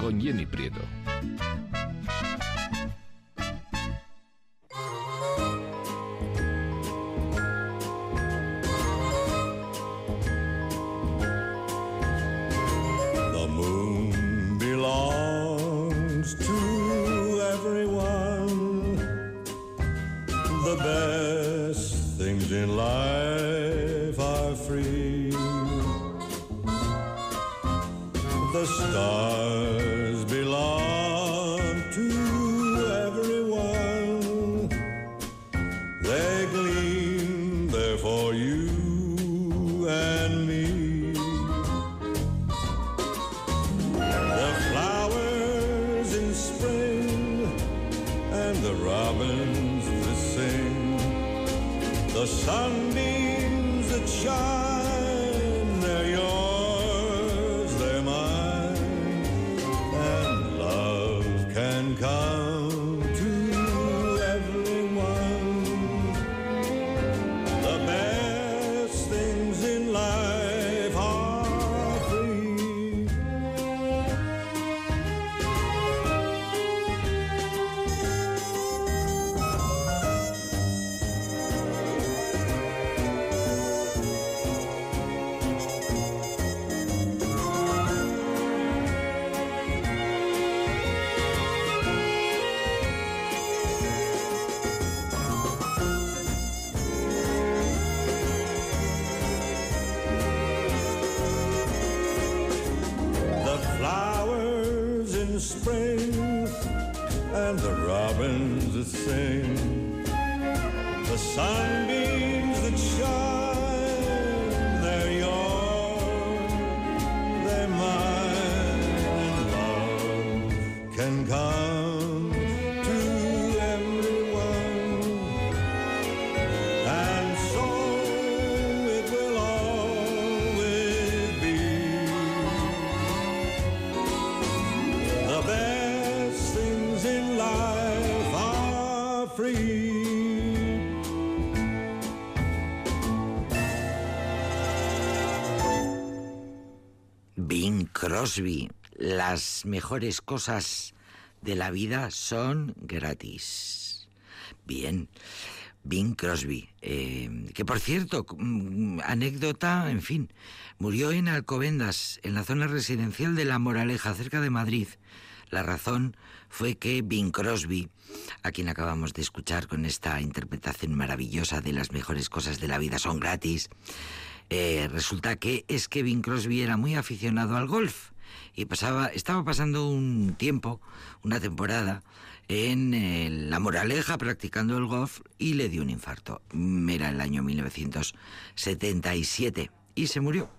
Con Jenny Prieto. Crosby, las mejores cosas de la vida son gratis. Bien, Bing Crosby, eh, que por cierto, mm, anécdota, en fin, murió en Alcobendas, en la zona residencial de La Moraleja, cerca de Madrid. La razón fue que Bing Crosby, a quien acabamos de escuchar con esta interpretación maravillosa de las mejores cosas de la vida son gratis, eh, resulta que es que Bing Crosby era muy aficionado al golf y pasaba, estaba pasando un tiempo, una temporada, en eh, La Moraleja practicando el golf y le dio un infarto. Era el año 1977 y se murió.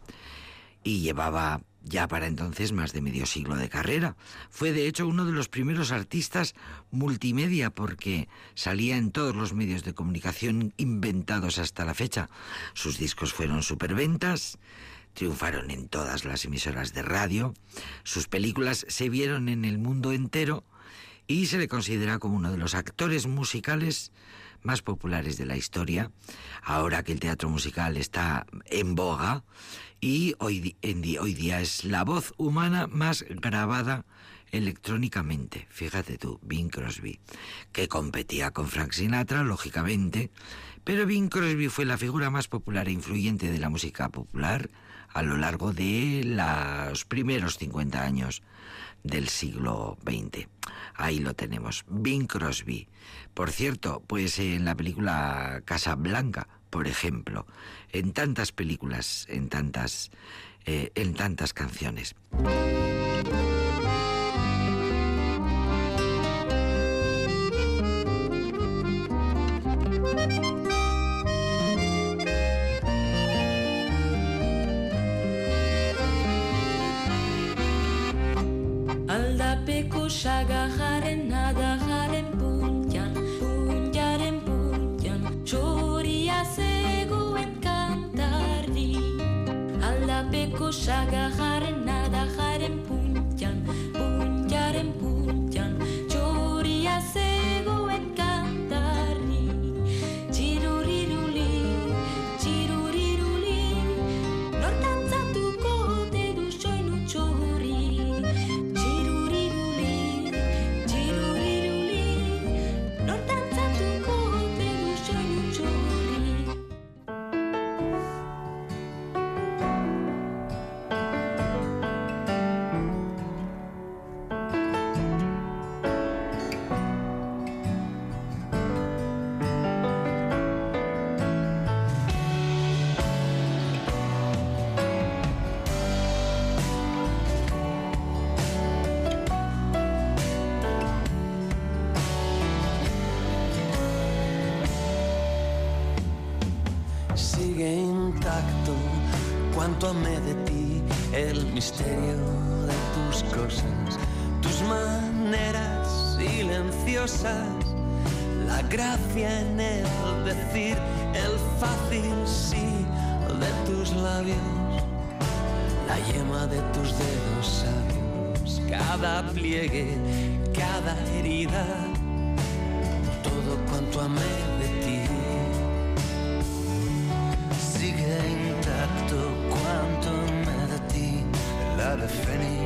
Y llevaba ya para entonces más de medio siglo de carrera. Fue de hecho uno de los primeros artistas multimedia porque salía en todos los medios de comunicación inventados hasta la fecha. Sus discos fueron superventas, triunfaron en todas las emisoras de radio, sus películas se vieron en el mundo entero y se le considera como uno de los actores musicales más populares de la historia, ahora que el teatro musical está en boga y hoy, en hoy día es la voz humana más grabada electrónicamente. Fíjate tú, Bing Crosby, que competía con Frank Sinatra, lógicamente, pero Bing Crosby fue la figura más popular e influyente de la música popular a lo largo de los primeros 50 años del siglo XX. Ahí lo tenemos, Bing Crosby. Por cierto, pues en la película Casa Blanca, por ejemplo, en tantas películas, en tantas, eh, en tantas canciones. Shaga jaren nada jaren puntian Puntiaren puntian Txoria zegoen kantardi Aldapeko shaga jaren la gracia en el decir, el fácil sí de tus labios, la yema de tus dedos sabios, cada pliegue, cada herida, todo cuanto amé de ti. Sigue intacto cuanto me de ti, ave fénix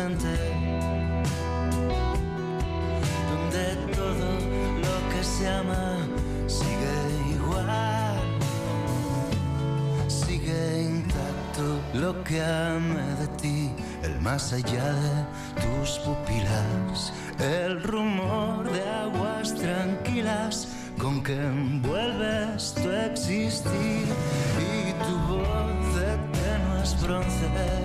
donde todo lo que se ama sigue igual sigue intacto lo que amé de ti el más allá de tus pupilas el rumor de aguas tranquilas con que envuelves tu existir y tu voz de tenues bronces.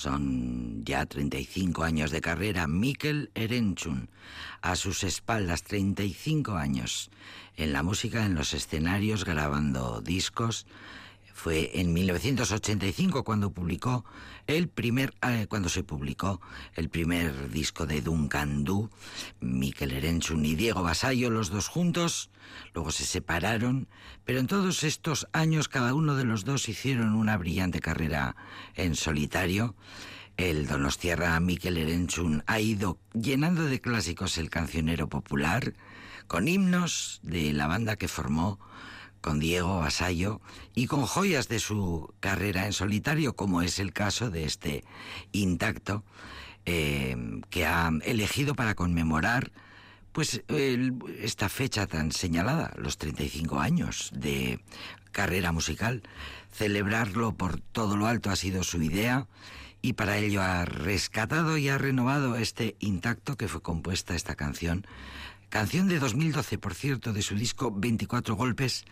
Son ya 35 años de carrera. Mikkel Erenchun. A sus espaldas, 35 años. En la música, en los escenarios, grabando discos. Fue en 1985 cuando publicó el primer, eh, cuando se publicó el primer disco de Duncan Du, Miquel Erenchun y Diego Basayo, los dos juntos. Luego se separaron, pero en todos estos años cada uno de los dos hicieron una brillante carrera en solitario. El Donostierra Miquel Erenchun ha ido llenando de clásicos el cancionero popular, con himnos de la banda que formó con Diego Basayo y con joyas de su carrera en solitario, como es el caso de este intacto eh, que ha elegido para conmemorar pues esta fecha tan señalada, los 35 años de carrera musical. Celebrarlo por todo lo alto ha sido su idea y para ello ha rescatado y ha renovado este intacto que fue compuesta esta canción Canción de 2012, por cierto, de su disco 24 Golpes,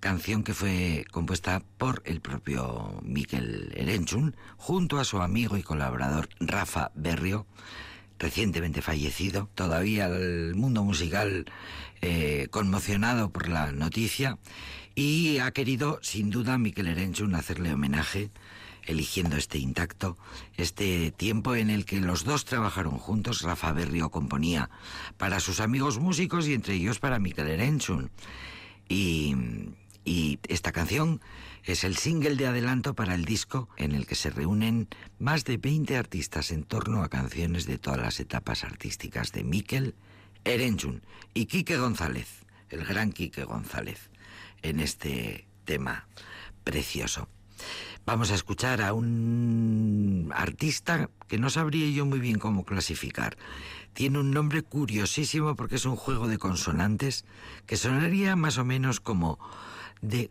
canción que fue compuesta por el propio Miquel Erenchun, junto a su amigo y colaborador Rafa Berrio, recientemente fallecido. Todavía el mundo musical eh, conmocionado por la noticia y ha querido, sin duda, Miquel Erenchun hacerle homenaje eligiendo este intacto, este tiempo en el que los dos trabajaron juntos. Rafa Berrio componía para sus amigos músicos y entre ellos para Mikel Erenchun. Y, esta canción es el single de adelanto para el disco en el que se reúnen más de 20 artistas en torno a canciones de todas las etapas artísticas de Mikel Erenchun y Quique González, el gran Quique González, en este tema precioso. Vamos a escuchar a un artista que no sabría yo muy bien cómo clasificar. Tiene un nombre curiosísimo porque es un juego de consonantes que sonaría más o menos como The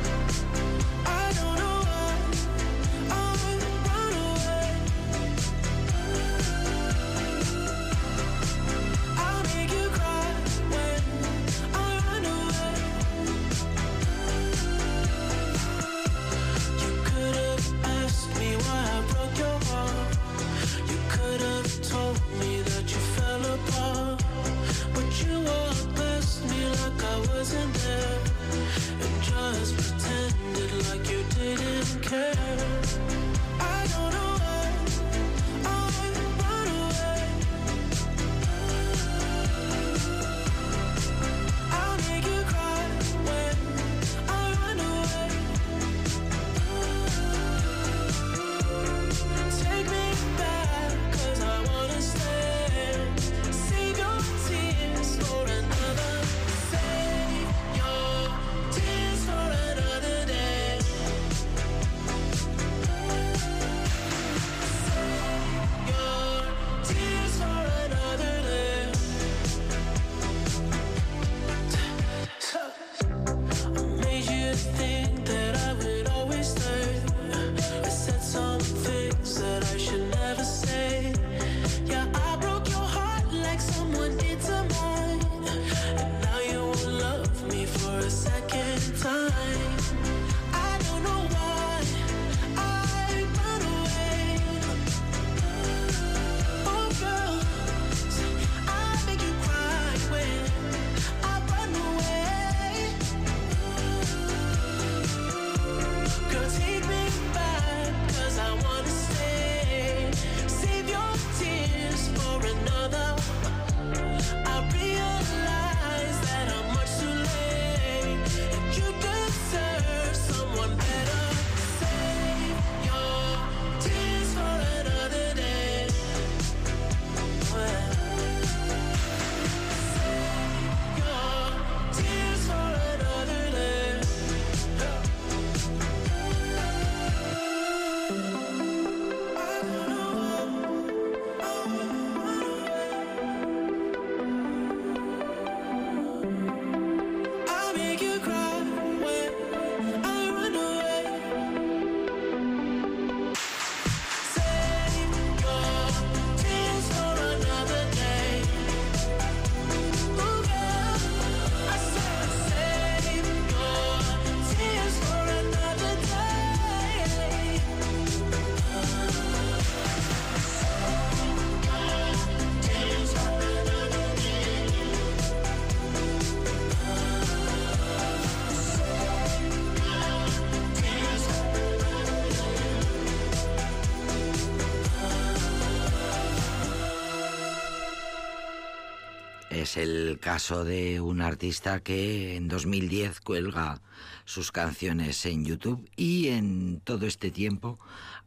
Caso de un artista que en 2010 cuelga sus canciones en YouTube y en todo este tiempo,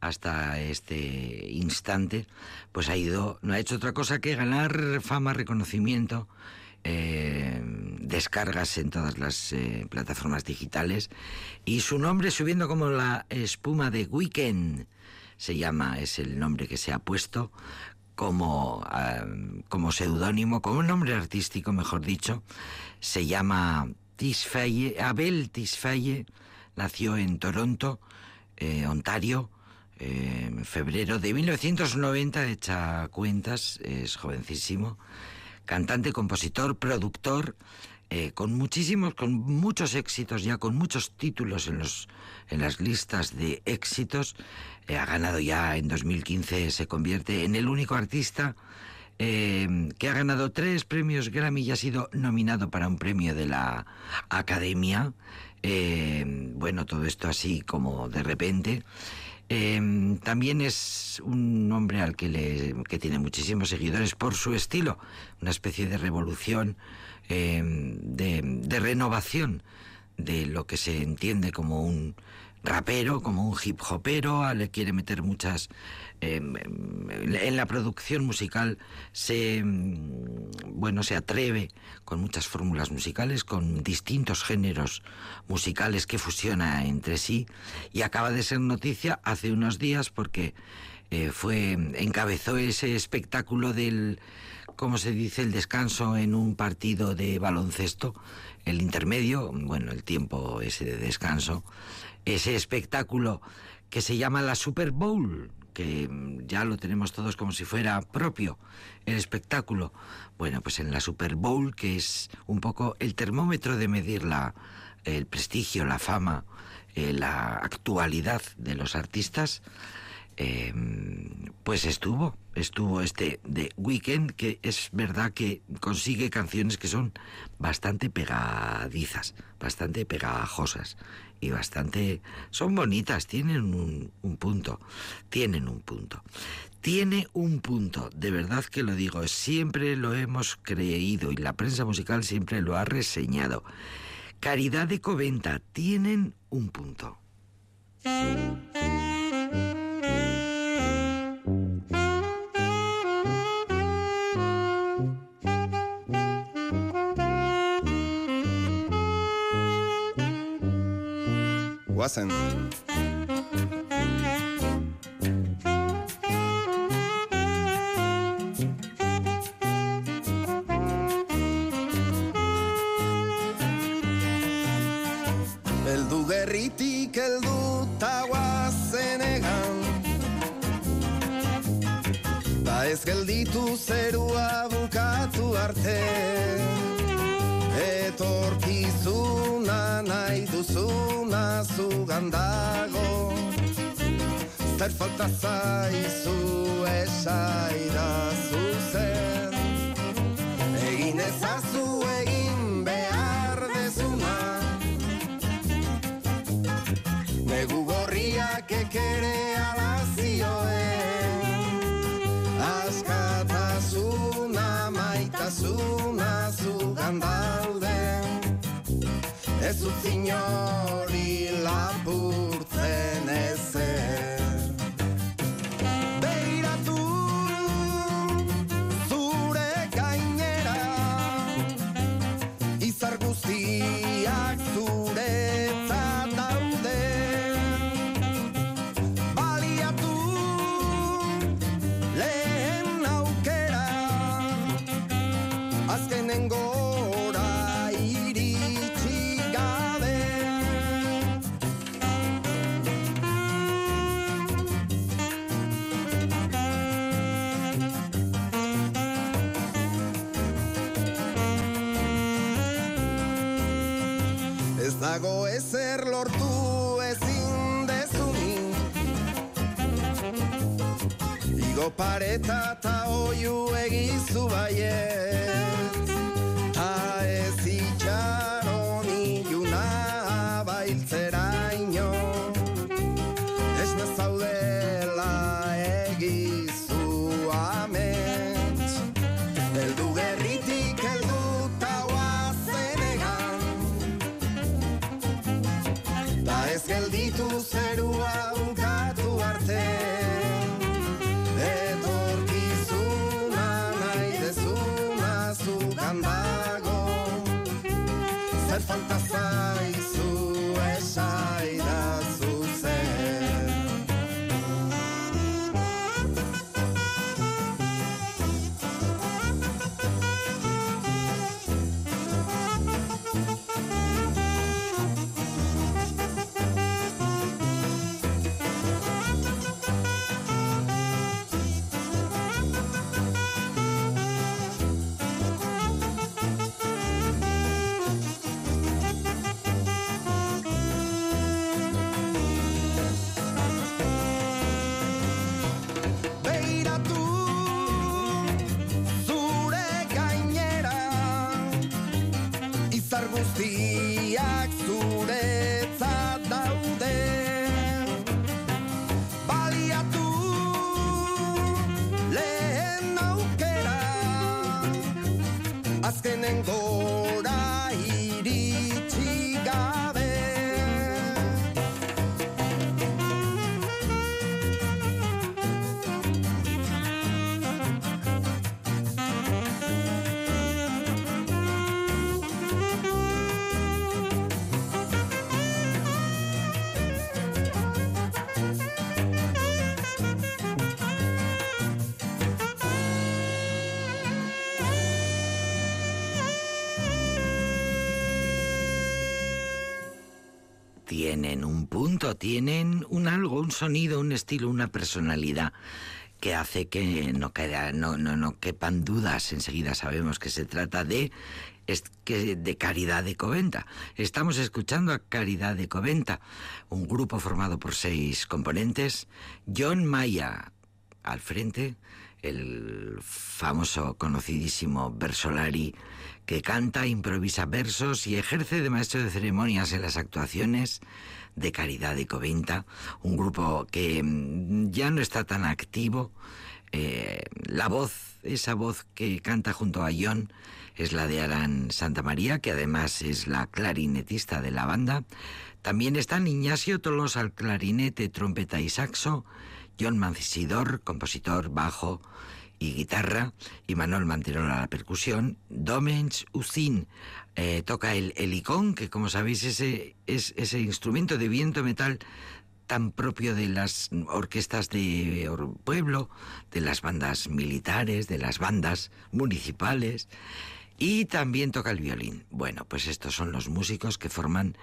hasta este instante, pues ha ido, no ha hecho otra cosa que ganar fama, reconocimiento, eh, descargas en todas las eh, plataformas digitales. Y su nombre subiendo como la espuma de Weekend se llama, es el nombre que se ha puesto como, como seudónimo, como nombre artístico, mejor dicho, se llama Tisfaye, Abel Tisfaye, nació en Toronto, eh, Ontario, en febrero de 1990, echa cuentas, es jovencísimo, cantante, compositor, productor, eh, con muchísimos, con muchos éxitos ya, con muchos títulos en, los, en las listas de éxitos. Eh, ha ganado ya en 2015, se convierte en el único artista eh, que ha ganado tres premios Grammy y ha sido nominado para un premio de la Academia. bueno, todo esto así como de repente. también es un hombre al que, le, que tiene muchísimos seguidores por su estilo, una especie de revolución de, renovación de lo que se entiende como un rapero, como un hip hopero, le quiere meter muchas... Em, em, en la producción musical se, bueno, se atreve con muchas fórmulas musicales, con distintos géneros musicales que fusiona entre sí. Y acaba de ser noticia hace unos días porque eh, fue encabezó ese espectáculo del como se dice, el descanso en un partido de baloncesto, el intermedio, bueno, el tiempo ese de descanso, ese espectáculo que se llama la Super Bowl, que ya lo tenemos todos como si fuera propio el espectáculo. Bueno, pues en la Super Bowl, que es un poco el termómetro de medir la, el prestigio, la fama, eh, la actualidad de los artistas, Em, pues estuvo, estuvo este de Weekend, que es verdad que consigue canciones que son bastante pegadizas, bastante pegajosas y bastante... son bonitas, tienen un, un punto, tienen un punto. Tiene un punto, de verdad que lo digo, siempre lo hemos creído y la prensa musical siempre lo ha reseñado. Caridad de Coventa, tienen un punto. guazen. Beldu gerritik eldu tagoazen egan Ba ez gelditu zerua bukatu arte Etorkizun duzuna zugan dago. Zer falta zaizu esaida zuzen? Egin ezazu egin behar dezuna. Negu gorriak Ez utzi inori lapurtzen Igo pareta eta oiu egizu baiet tienen un punto, tienen un algo, un sonido, un estilo, una personalidad que hace que no, queda, no, no, no quepan dudas. Enseguida sabemos que se trata de, de Caridad de Coventa. Estamos escuchando a Caridad de Coventa, un grupo formado por seis componentes. John Maya al frente, el famoso, conocidísimo Versolari, que canta, improvisa versos y ejerce de maestro de ceremonias en las actuaciones de Caridad de Coventa, un grupo que mm, ya no está tan activo. Eh, la voz, esa voz que canta junto a John, es la de Aran Santa María, que además es la clarinetista de la banda. También están Ignacio Tolos al clarinete, trompeta y saxo, John Mancisidor, compositor, bajo y guitarra, y Manuel Manterola a la percusión. Domens Ucin eh, toca el helicón, que como sabéis ese, es ese instrumento de viento metal tan propio de las orquestas de pueblo, de las bandas militares, de las bandas municipales. Y también toca el violín. Bueno, pues estos son los músicos que forman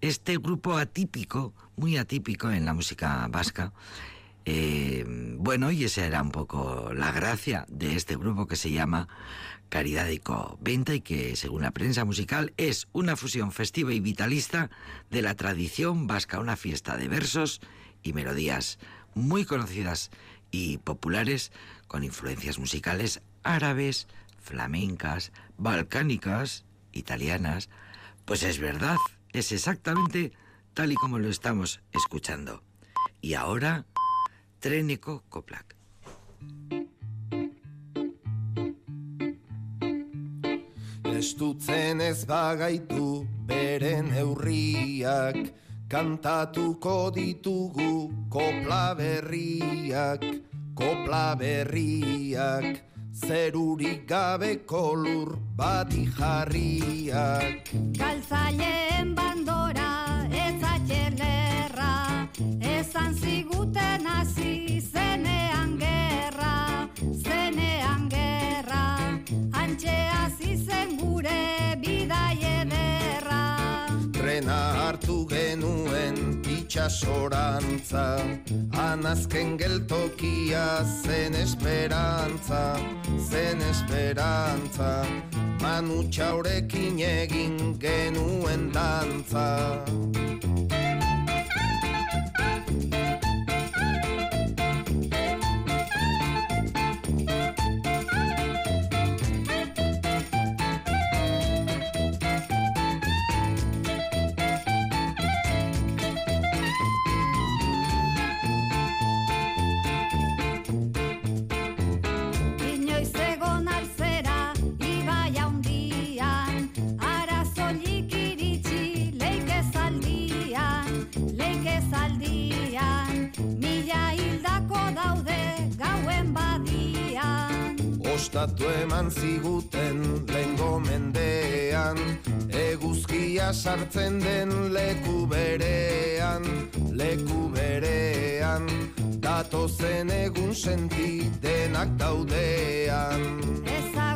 este grupo atípico, muy atípico en la música vasca. Eh, bueno, y esa era un poco la gracia de este grupo que se llama Caridad y Venta y que, según la prensa musical, es una fusión festiva y vitalista de la tradición vasca, una fiesta de versos y melodías muy conocidas y populares con influencias musicales árabes, flamencas, balcánicas, italianas. Pues es verdad, es exactamente tal y como lo estamos escuchando. Y ahora, Treneko Koplak. Estutzen ez bagaitu beren neurriak Kantatuko ditugu kopla berriak Kopla berriak Zerurik gabeko lur bati jarriak Galtzaileen ziguten hasi zenean gerra Zenean gerra Antxe hasi gure bidai ederra. Trena hartu genuen itxasorantza Anazken geltokia zen esperantza Zen esperantza. Manu txaurekin egin genuen dantza Gustatu eman ziguten lengo mendean. Eguzkia sartzen den leku berean Leku berean. Datozen egun senti denak daudean. Ezagutu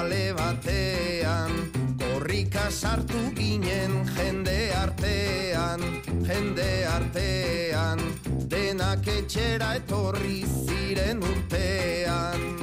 kale batean Korrika sartu ginen jende artean Jende artean Denak etxera etorri ziren urtean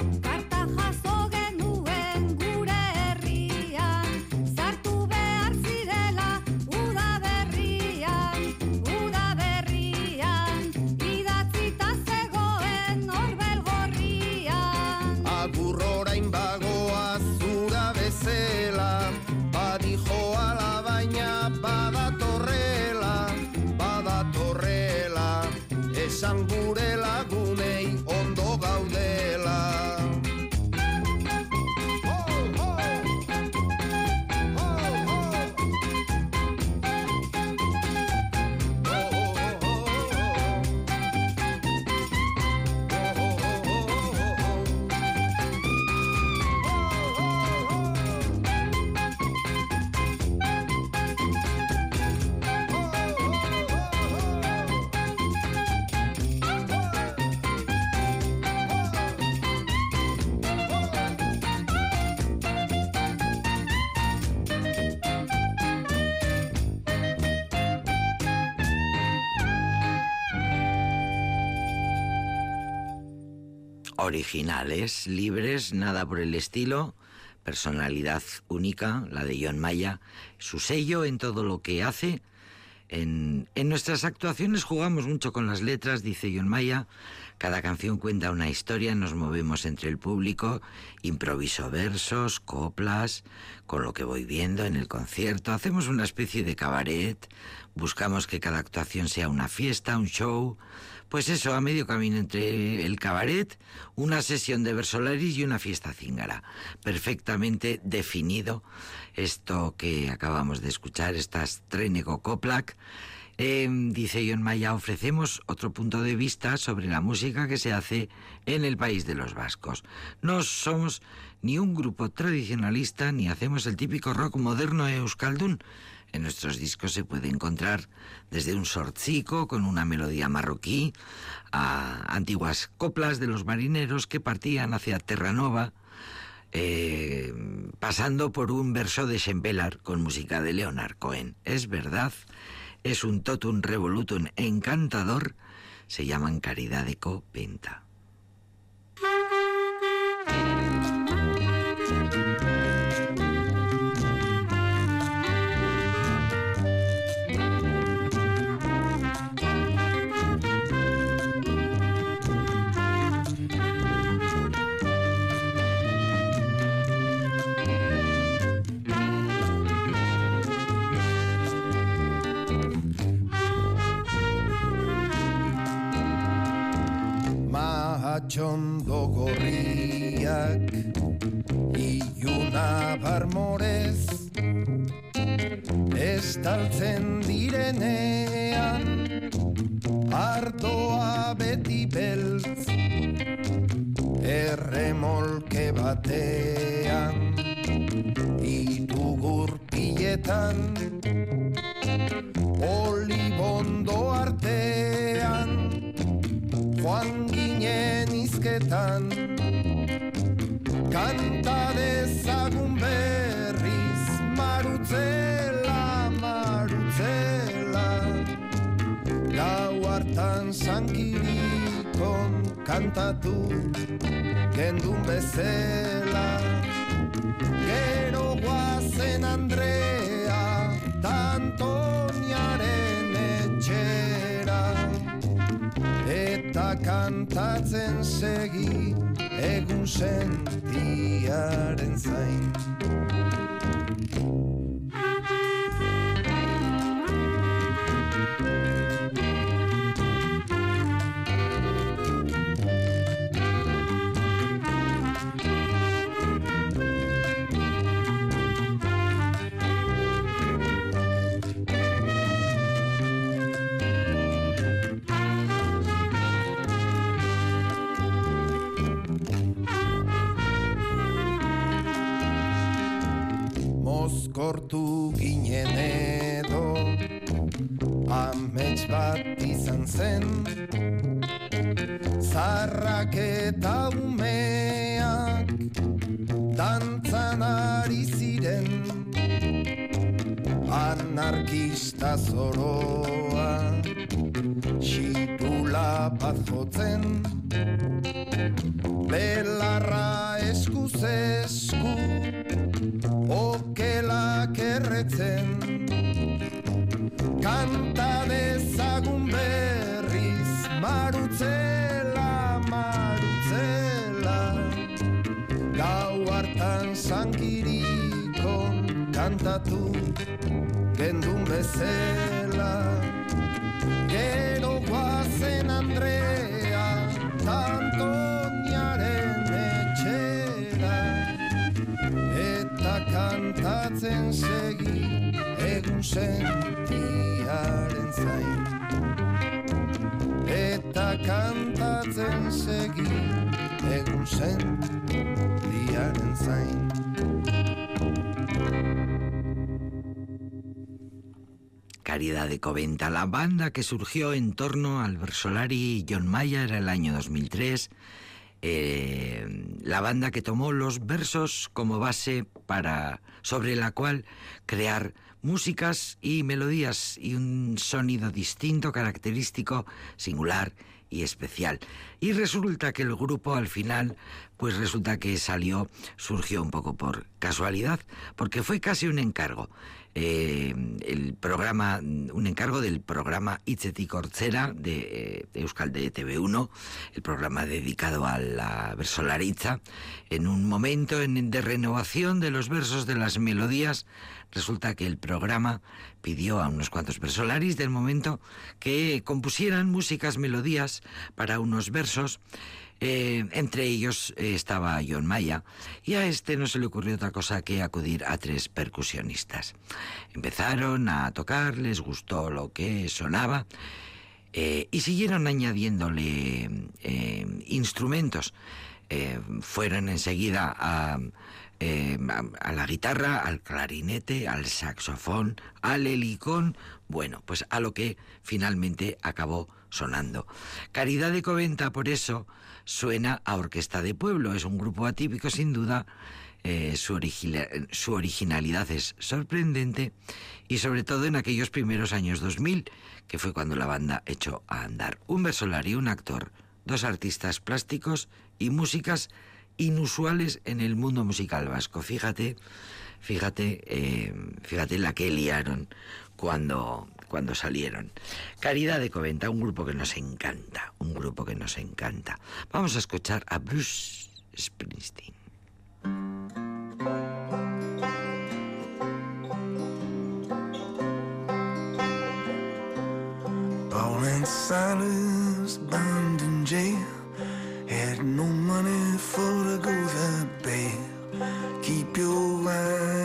Originales, libres, nada por el estilo, personalidad única, la de John Maya, su sello en todo lo que hace. En, en nuestras actuaciones jugamos mucho con las letras, dice John Maya. Cada canción cuenta una historia, nos movemos entre el público, improviso versos, coplas, con lo que voy viendo en el concierto. Hacemos una especie de cabaret, buscamos que cada actuación sea una fiesta, un show. Pues eso, a medio camino entre el cabaret, una sesión de versolaris y una fiesta cíngara. Perfectamente definido esto que acabamos de escuchar, estas Trenego Koplak. Eh, dice John Maya, ofrecemos otro punto de vista sobre la música que se hace en el país de los vascos. No somos ni un grupo tradicionalista ni hacemos el típico rock moderno euskaldun. En nuestros discos se puede encontrar desde un sortzico con una melodía marroquí a antiguas coplas de los marineros que partían hacia Terranova, eh, pasando por un verso de Schempelar con música de Leonard Cohen. Es verdad, es un totum revolutum encantador, se llaman Caridad de Copenta. same. Mozkortu ginen edo amets bat izan zen zarrak eta umeak dantzan ari ziren. Anarkista zoroa xipula bat jotzen Caridad de Coventa, la banda que surgió en torno al Versolari John Mayer el año 2003, eh, la banda que tomó los versos como base para sobre la cual crear músicas y melodías y un sonido distinto, característico, singular y especial. Y resulta que el grupo al final, pues resulta que salió, surgió un poco por casualidad, porque fue casi un encargo. Eh, el programa, un encargo del programa Itzetik Ortzera de, eh, Euskal de TV1, el programa dedicado a la versolaritza, en un momento en- de renovación de los versos de las melodías, resulta que el programa pidió a unos cuantos versolaris del momento que compusieran músicas, melodías para unos versos. Eh, entre ellos eh, estaba John Maya y a este no se le ocurrió otra cosa que acudir a tres percusionistas. Empezaron a tocar, les gustó lo que sonaba eh, y siguieron añadiéndole instrumentos. Fueron enseguida a, a- a la guitarra, al clarinete, al saxofón, al helicón, bueno, pues a lo que finalmente acabó sonando. Caridad de Coventa, por eso, suena a Orquesta de Pueblo. Es un grupo atípico, sin duda. eh, su, origina- su originalidad es sorprendente y sobre todo en aquellos primeros años 2000, que fue cuando la banda echó a andar. Un versolario, un actor, dos artistas plásticos y músicas inusuales en el mundo musical vasco. Fíjate, fíjate, eh, fíjate la que liaron cuando, cuando salieron. Caridad de Coventa, un grupo que nos encanta, un grupo que nos encanta. Vamos a escuchar a Bruce Springsteen. Paul and Silas bound in jail had no money for to go to bed. Keep your eyes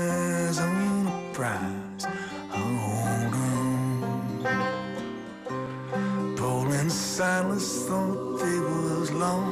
silence thought they was long.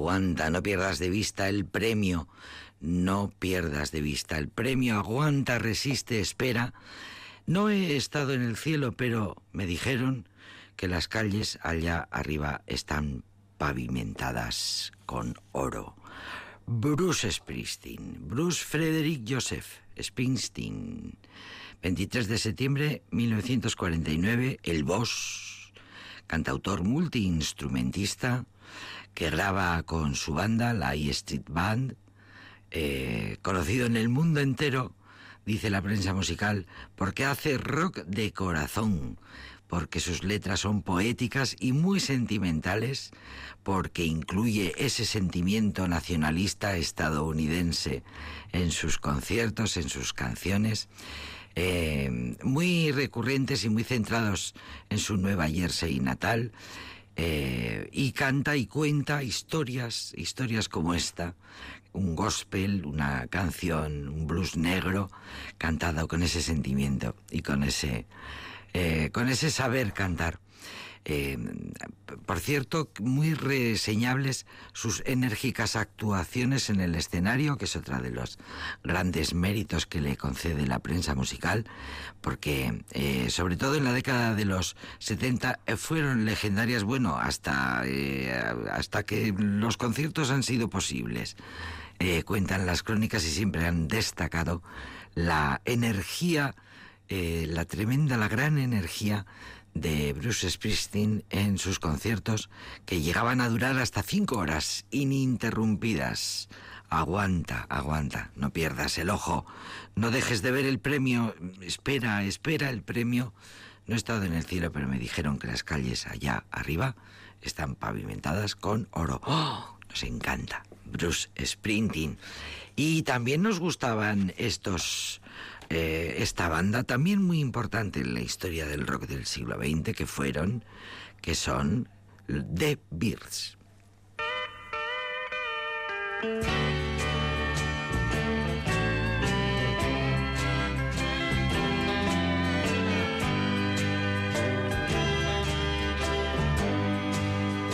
Aguanta, no pierdas de vista el premio, no pierdas de vista el premio, aguanta, resiste, espera. No he estado en el cielo, pero me dijeron que las calles allá arriba están pavimentadas con oro. Bruce Springsteen, Bruce Frederick Joseph Springsteen, 23 de septiembre 1949, el boss, cantautor multiinstrumentista que graba con su banda, la E Street Band, eh, conocido en el mundo entero, dice la prensa musical, porque hace rock de corazón, porque sus letras son poéticas y muy sentimentales, porque incluye ese sentimiento nacionalista estadounidense en sus conciertos, en sus canciones, eh, muy recurrentes y muy centrados en su Nueva Jersey natal, eh, y canta y cuenta historias, historias como esta, un gospel, una canción, un blues negro, cantado con ese sentimiento y con ese, eh, con ese saber cantar. Eh, por cierto, muy reseñables sus enérgicas actuaciones en el escenario, que es otra de los grandes méritos que le concede la prensa musical, porque eh, sobre todo en la década de los 70 eh, fueron legendarias, bueno, hasta, eh, hasta que los conciertos han sido posibles. Cuentan las crónicas y siempre han destacado la energía, la tremenda, la gran energía de Bruce Springsteen en sus conciertos que llegaban a durar hasta cinco horas ininterrumpidas. Aguanta, aguanta, no pierdas el ojo, no dejes de ver el premio, espera, espera el premio. No he estado en el cielo, pero me dijeron que las calles allá arriba están pavimentadas con oro. ¡Oh! Nos encanta. Bruce Springsteen. Y también nos gustaban estos eh, esta banda también muy importante en la historia del rock del siglo XX que fueron, que son The Bears.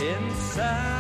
in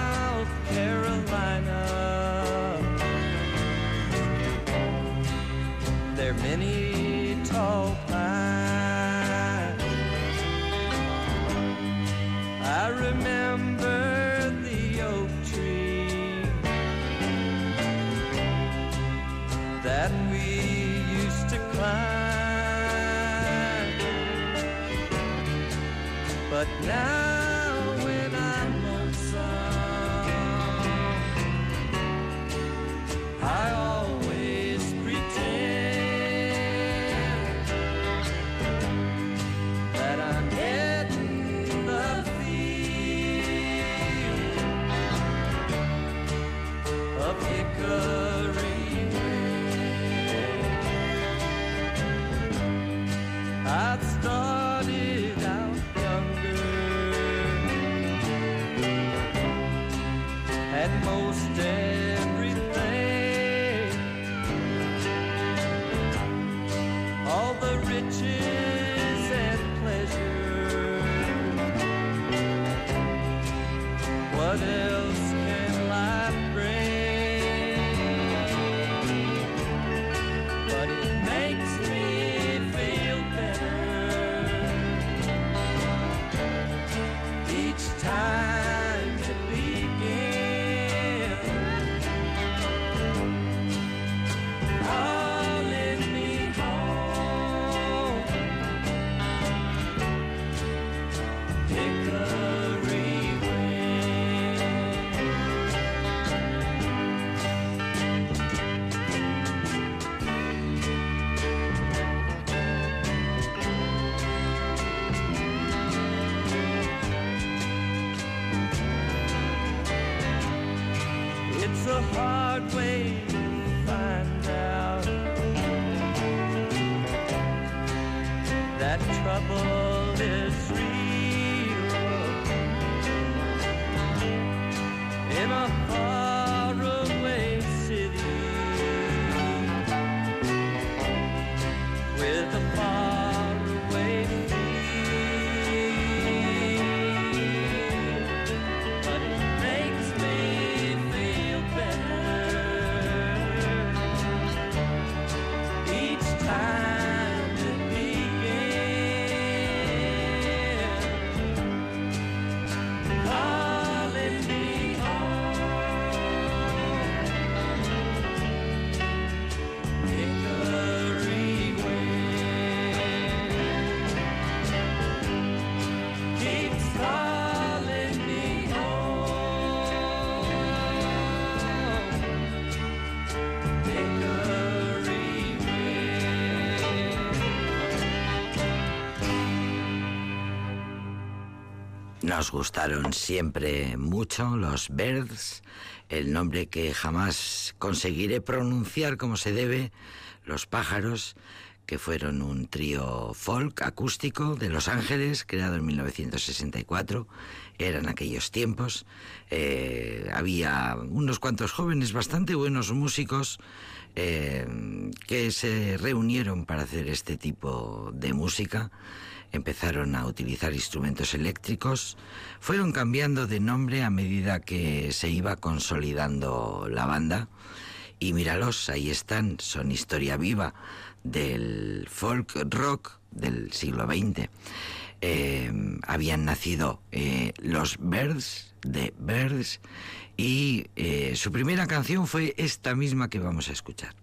Nos gustaron siempre mucho los Birds, el nombre que jamás conseguiré pronunciar como se debe, los pájaros que fueron un trío folk acústico de Los Ángeles, creado en 1964. Eran aquellos tiempos. Eh, había unos cuantos jóvenes bastante buenos músicos eh, que se reunieron para hacer este tipo de música. Empezaron a utilizar instrumentos eléctricos, fueron cambiando de nombre a medida que se iba consolidando la banda. Y míralos, ahí están, son historia viva del folk rock del siglo XX. Eh, habían nacido eh, los Birds, de Birds, y eh, su primera canción fue esta misma que vamos a escuchar.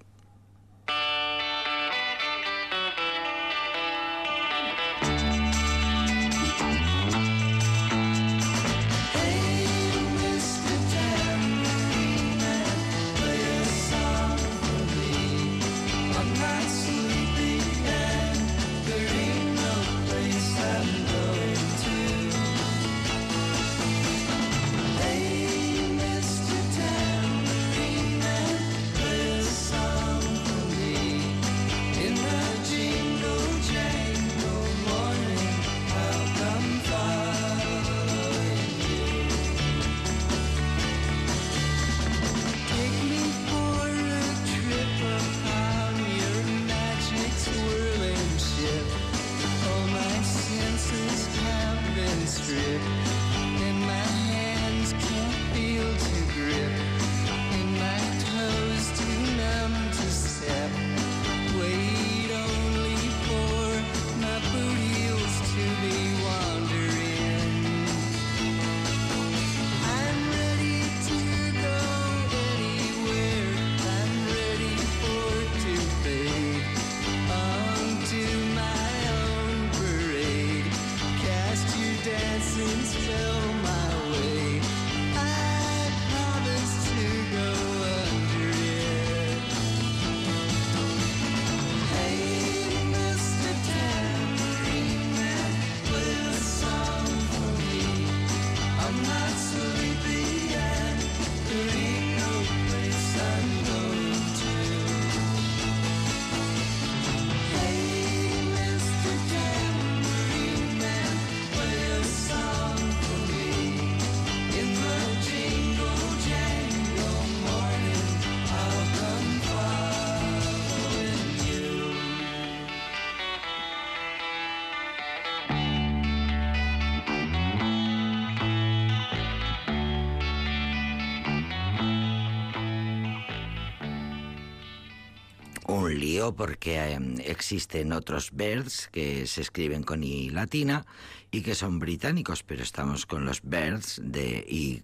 Porque eh, existen otros birds que se escriben con I latina y que son británicos, pero estamos con los birds de Y,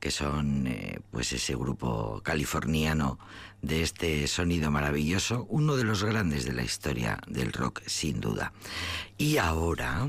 que son eh, pues ese grupo californiano de este sonido maravilloso, uno de los grandes de la historia del rock, sin duda. Y ahora